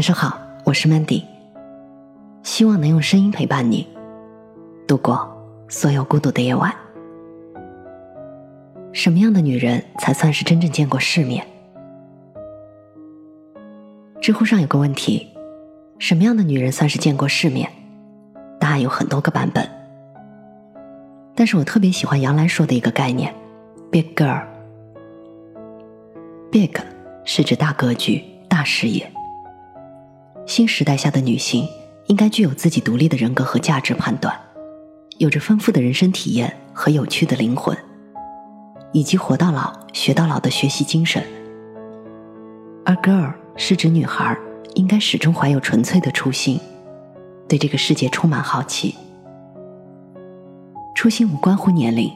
晚上好，我是 Mandy，希望能用声音陪伴你度过所有孤独的夜晚。什么样的女人才算是真正见过世面？知乎上有个问题：什么样的女人算是见过世面？答案有很多个版本，但是我特别喜欢杨澜说的一个概念：big girl。big 是指大格局、大视野。新时代下的女性应该具有自己独立的人格和价值判断，有着丰富的人生体验和有趣的灵魂，以及活到老学到老的学习精神。而 girl 是指女孩应该始终怀有纯粹的初心，对这个世界充满好奇。初心无关乎年龄，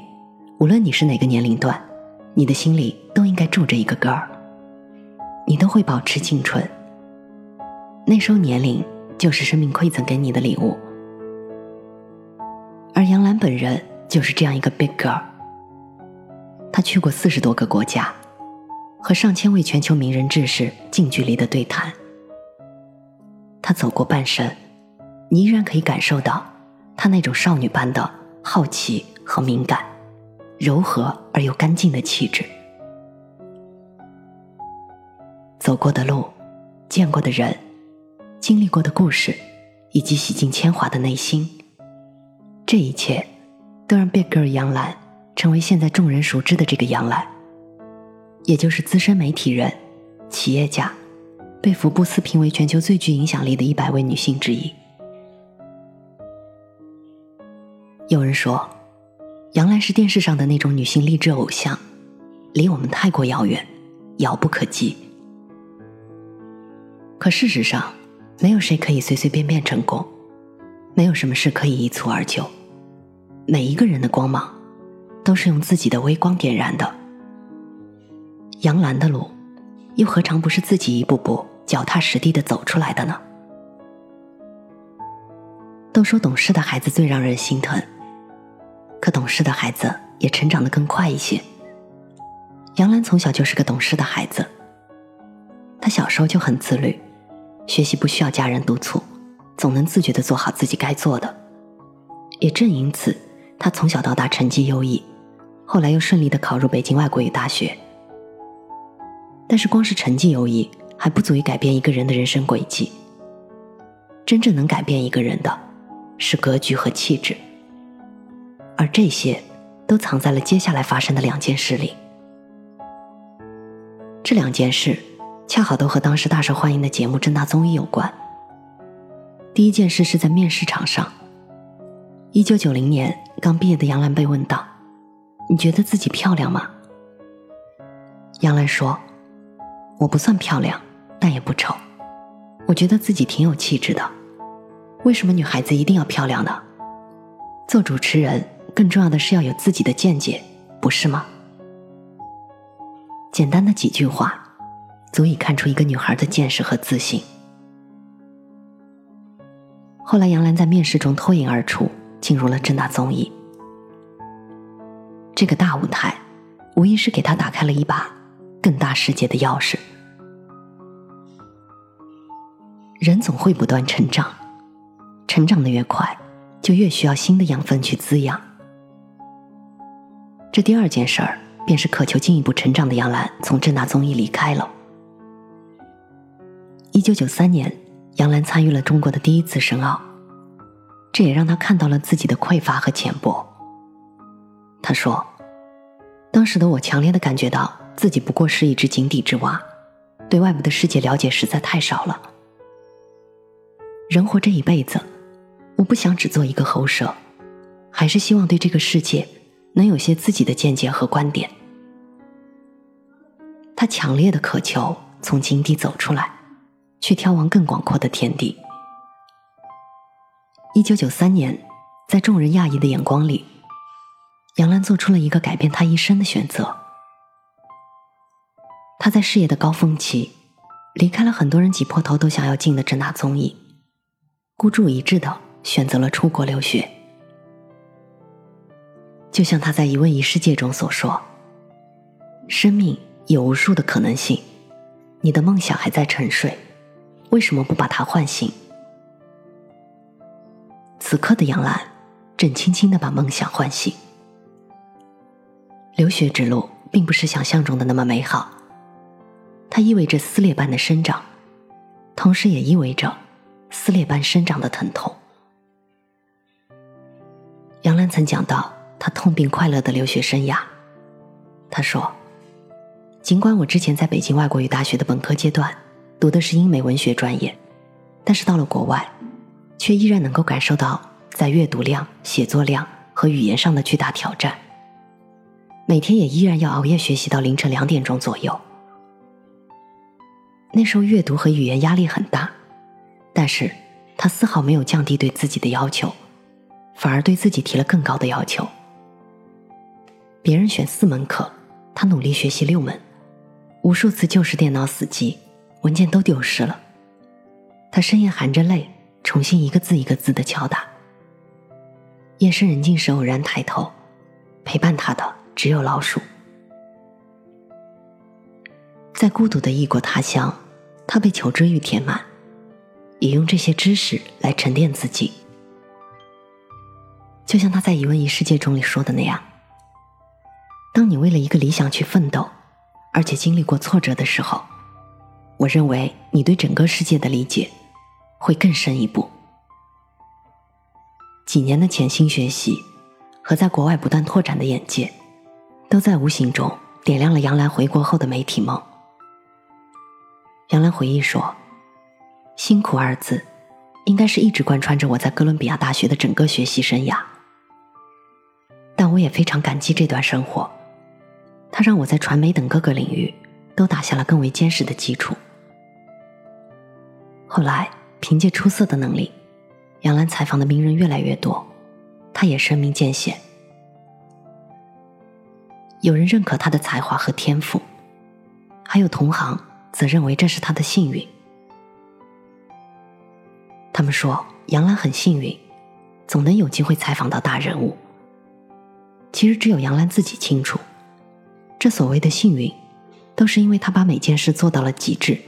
无论你是哪个年龄段，你的心里都应该住着一个 girl，你都会保持青春。那时候年龄就是生命馈赠给你的礼物，而杨澜本人就是这样一个 big girl。她去过四十多个国家，和上千位全球名人志士近距离的对谈。她走过半生，你依然可以感受到她那种少女般的好奇和敏感，柔和而又干净的气质。走过的路，见过的人。经历过的故事，以及洗尽铅华的内心，这一切都让 Big Girl 杨澜成为现在众人熟知的这个杨澜，也就是资深媒体人、企业家，被福布斯评为全球最具影响力的一百位女性之一。有人说，杨澜是电视上的那种女性励志偶像，离我们太过遥远，遥不可及。可事实上，没有谁可以随随便便成功，没有什么事可以一蹴而就。每一个人的光芒，都是用自己的微光点燃的。杨澜的路，又何尝不是自己一步步脚踏实地的走出来的呢？都说懂事的孩子最让人心疼，可懂事的孩子也成长的更快一些。杨澜从小就是个懂事的孩子，她小时候就很自律。学习不需要家人督促，总能自觉的做好自己该做的。也正因此，他从小到大成绩优异，后来又顺利的考入北京外国语大学。但是，光是成绩优异还不足以改变一个人的人生轨迹。真正能改变一个人的，是格局和气质。而这些，都藏在了接下来发生的两件事里。这两件事。恰好都和当时大受欢迎的节目《正大综艺》有关。第一件事是在面试场上，一九九零年刚毕业的杨澜被问到：“你觉得自己漂亮吗？”杨澜说：“我不算漂亮，但也不丑，我觉得自己挺有气质的。为什么女孩子一定要漂亮呢？做主持人更重要的是要有自己的见解，不是吗？”简单的几句话。足以看出一个女孩的见识和自信。后来，杨澜在面试中脱颖而出，进入了正大综艺。这个大舞台，无疑是给她打开了一把更大世界的钥匙。人总会不断成长，成长的越快，就越需要新的养分去滋养。这第二件事儿，便是渴求进一步成长的杨澜从正大综艺离开了。一九九三年，杨澜参与了中国的第一次申奥，这也让她看到了自己的匮乏和浅薄。她说：“当时的我强烈的感觉到自己不过是一只井底之蛙，对外部的世界了解实在太少了。人活这一辈子，我不想只做一个喉舌，还是希望对这个世界能有些自己的见解和观点。”他强烈的渴求从井底走出来。去眺望更广阔的天地。一九九三年，在众人讶异的眼光里，杨澜做出了一个改变她一生的选择。她在事业的高峰期，离开了很多人挤破头都想要进的正大综艺，孤注一掷的选择了出国留学。就像他在《一问一世界》中所说：“生命有无数的可能性，你的梦想还在沉睡。”为什么不把他唤醒？此刻的杨澜正轻轻的把梦想唤醒。留学之路并不是想象中的那么美好，它意味着撕裂般的生长，同时也意味着撕裂般生长的疼痛。杨澜曾讲到她痛并快乐的留学生涯，她说：“尽管我之前在北京外国语大学的本科阶段读的是英美文学专业，但是到了国外。”却依然能够感受到在阅读量、写作量和语言上的巨大挑战。每天也依然要熬夜学习到凌晨两点钟左右。那时候阅读和语言压力很大，但是他丝毫没有降低对自己的要求，反而对自己提了更高的要求。别人选四门课，他努力学习六门，无数次就是电脑死机，文件都丢失了。他深夜含着泪。重新一个字一个字的敲打。夜深人静时偶然抬头，陪伴他的只有老鼠。在孤独的异国他乡，他被求知欲填满，也用这些知识来沉淀自己。就像他在《一问一世界》中里说的那样：“当你为了一个理想去奋斗，而且经历过挫折的时候，我认为你对整个世界的理解。”会更深一步。几年的潜心学习和在国外不断拓展的眼界，都在无形中点亮了杨澜回国后的媒体梦。杨澜回忆说：“辛苦二字，应该是一直贯穿着我在哥伦比亚大学的整个学习生涯。但我也非常感激这段生活，它让我在传媒等各个领域都打下了更为坚实的基础。”后来。凭借出色的能力，杨澜采访的名人越来越多，她也声名渐显。有人认可她的才华和天赋，还有同行则认为这是她的幸运。他们说杨澜很幸运，总能有机会采访到大人物。其实只有杨澜自己清楚，这所谓的幸运，都是因为她把每件事做到了极致。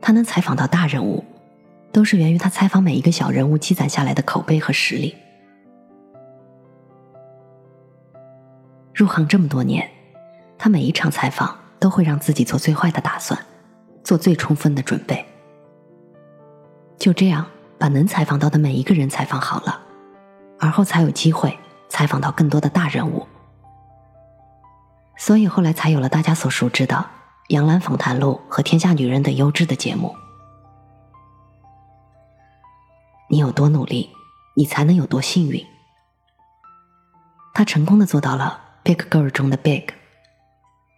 他能采访到大人物。都是源于他采访每一个小人物积攒下来的口碑和实力。入行这么多年，他每一场采访都会让自己做最坏的打算，做最充分的准备。就这样把能采访到的每一个人采访好了，而后才有机会采访到更多的大人物。所以后来才有了大家所熟知的《杨澜访谈录》和《天下女人》等优质的节目。你有多努力，你才能有多幸运。他成功的做到了 Big Girl 中的 Big，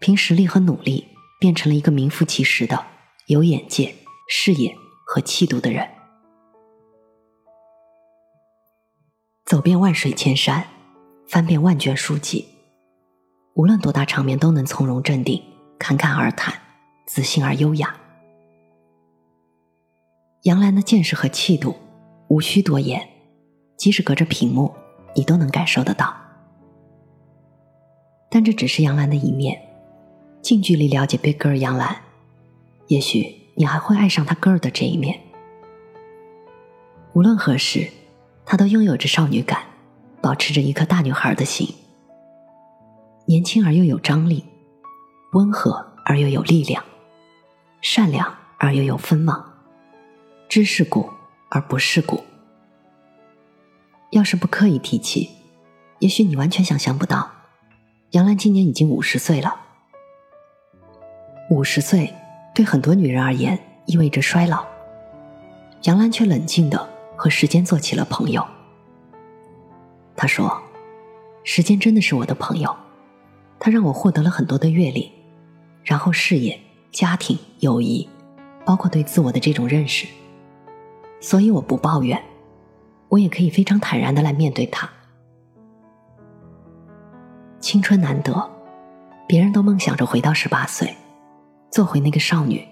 凭实力和努力变成了一个名副其实的有眼界、视野和气度的人。走遍万水千山，翻遍万卷书籍，无论多大场面都能从容镇定、侃侃而谈，自信而优雅。杨澜的见识和气度。无需多言，即使隔着屏幕，你都能感受得到。但这只是杨澜的一面，近距离了解 Big Girl 杨澜，也许你还会爱上她 Girl 的这一面。无论何时，她都拥有着少女感，保持着一颗大女孩的心，年轻而又有张力，温和而又有力量，善良而又有锋芒，知世故。而不是故。要是不刻意提起，也许你完全想象不到，杨澜今年已经五十岁了。五十岁对很多女人而言意味着衰老，杨澜却冷静的和时间做起了朋友。她说：“时间真的是我的朋友，它让我获得了很多的阅历，然后事业、家庭、友谊，包括对自我的这种认识。”所以我不抱怨，我也可以非常坦然的来面对它。青春难得，别人都梦想着回到十八岁，做回那个少女，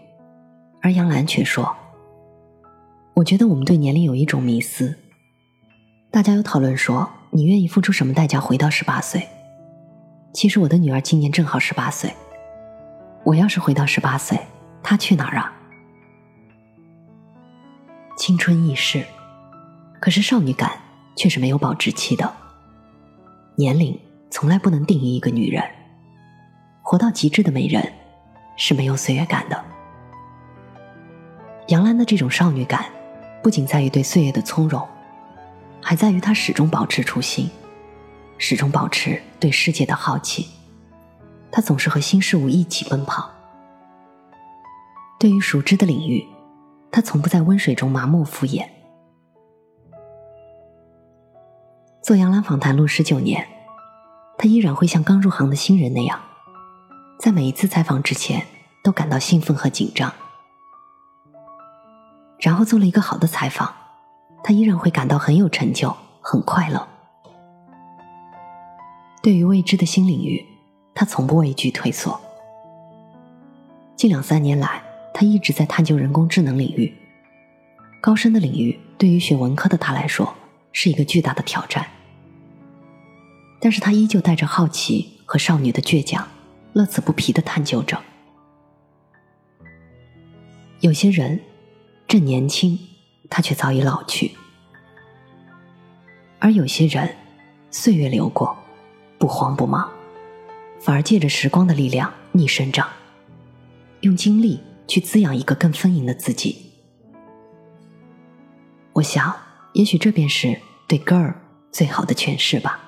而杨澜却说：“我觉得我们对年龄有一种迷思。大家有讨论说，你愿意付出什么代价回到十八岁？其实我的女儿今年正好十八岁，我要是回到十八岁，她去哪儿啊？”青春易逝，可是少女感却是没有保质期的。年龄从来不能定义一个女人，活到极致的美人是没有岁月感的。杨澜的这种少女感，不仅在于对岁月的从容，还在于她始终保持初心，始终保持对世界的好奇。他总是和新事物一起奔跑。对于熟知的领域，他从不在温水中麻木敷衍。做杨澜访谈录十九年，他依然会像刚入行的新人那样，在每一次采访之前都感到兴奋和紧张。然后做了一个好的采访，他依然会感到很有成就、很快乐。对于未知的新领域，他从不畏惧退缩。近两三年来，他一直在探究人工智能领域，高深的领域对于学文科的他来说是一个巨大的挑战。但是他依旧带着好奇和少女的倔强，乐此不疲的探究着。有些人。正年轻，他却早已老去；而有些人，岁月流过，不慌不忙，反而借着时光的力量逆生长，用精力去滋养一个更丰盈的自己。我想，也许这便是对 “girl” 最好的诠释吧。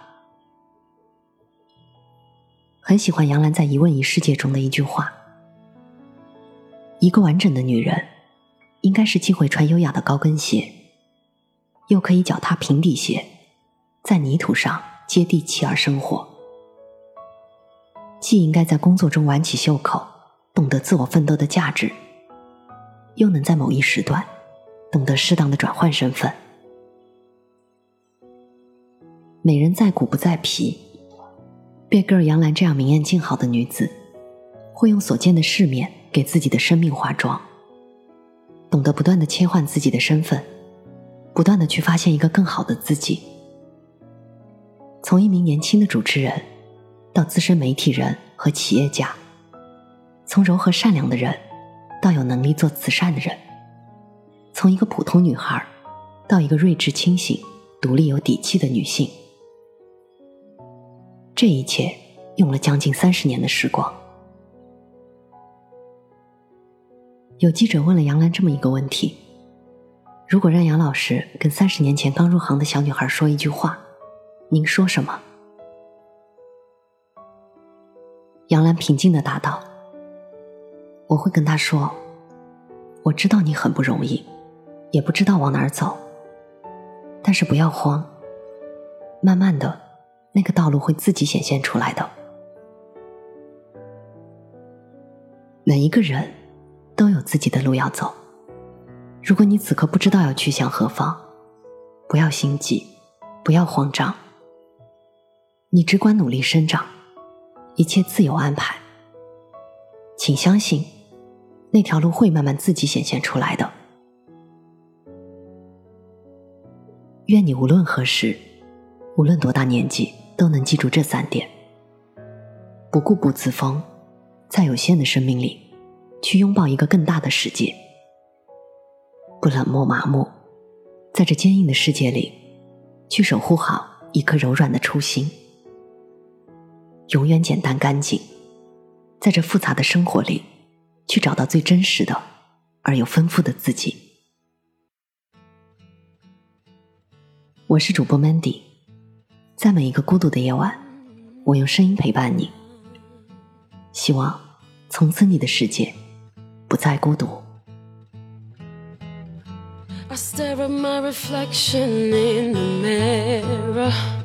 很喜欢杨澜在《一问一世界》中的一句话：“一个完整的女人。”应该是既会穿优雅的高跟鞋，又可以脚踏平底鞋，在泥土上接地气而生活；既应该在工作中挽起袖口，懂得自我奋斗的价值，又能在某一时段懂得适当的转换身份。美人在骨不在皮，别格尔杨澜这样明艳静好的女子，会用所见的世面给自己的生命化妆。懂得不断的切换自己的身份，不断的去发现一个更好的自己。从一名年轻的主持人，到资深媒体人和企业家；从柔和善良的人，到有能力做慈善的人；从一个普通女孩，到一个睿智清醒、独立有底气的女性。这一切用了将近三十年的时光。有记者问了杨澜这么一个问题：如果让杨老师跟三十年前刚入行的小女孩说一句话，您说什么？杨澜平静的答道：“我会跟他说，我知道你很不容易，也不知道往哪儿走，但是不要慌，慢慢的，那个道路会自己显现出来的。每一个人。”都有自己的路要走。如果你此刻不知道要去向何方，不要心急，不要慌张。你只管努力生长，一切自有安排。请相信，那条路会慢慢自己显现出来的。愿你无论何时，无论多大年纪，都能记住这三点：不固步自封，在有限的生命里。去拥抱一个更大的世界，不冷漠麻木，在这坚硬的世界里，去守护好一颗柔软的初心。永远简单干净，在这复杂的生活里，去找到最真实的而又丰富的自己。我是主播 Mandy，在每一个孤独的夜晚，我用声音陪伴你。希望从此你的世界。不再孤独。I stare at my reflection in the mirror.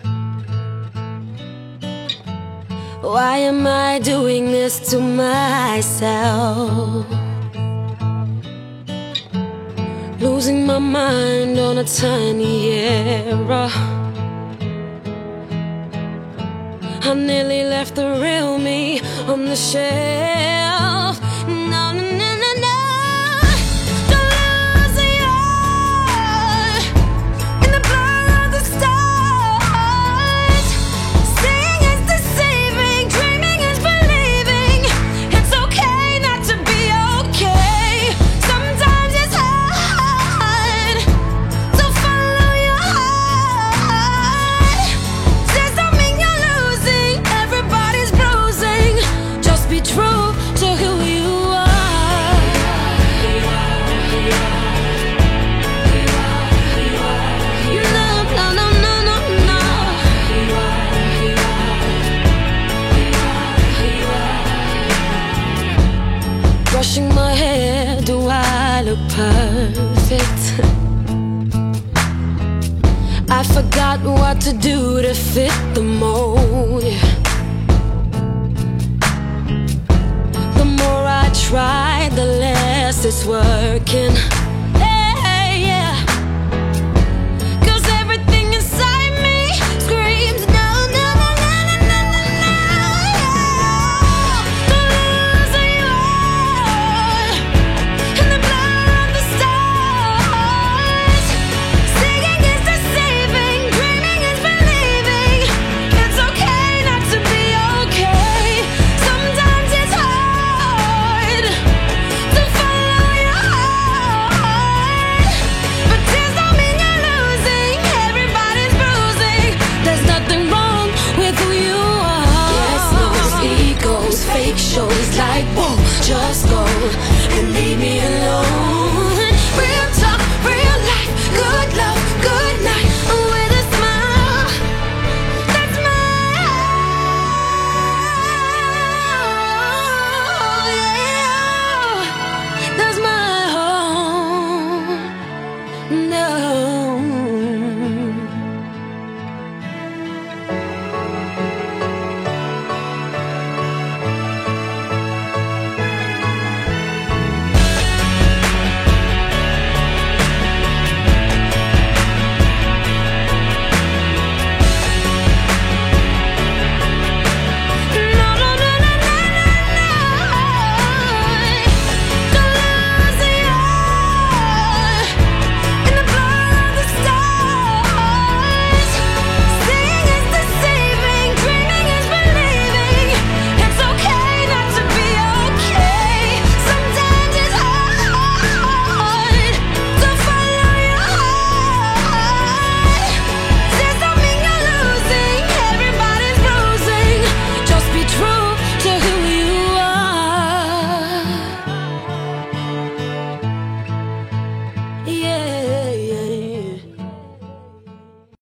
Why am I doing this to myself? Losing my mind on a tiny error. I nearly left the real me on the shelf. To to fit the mold. The more I try, the less it's working.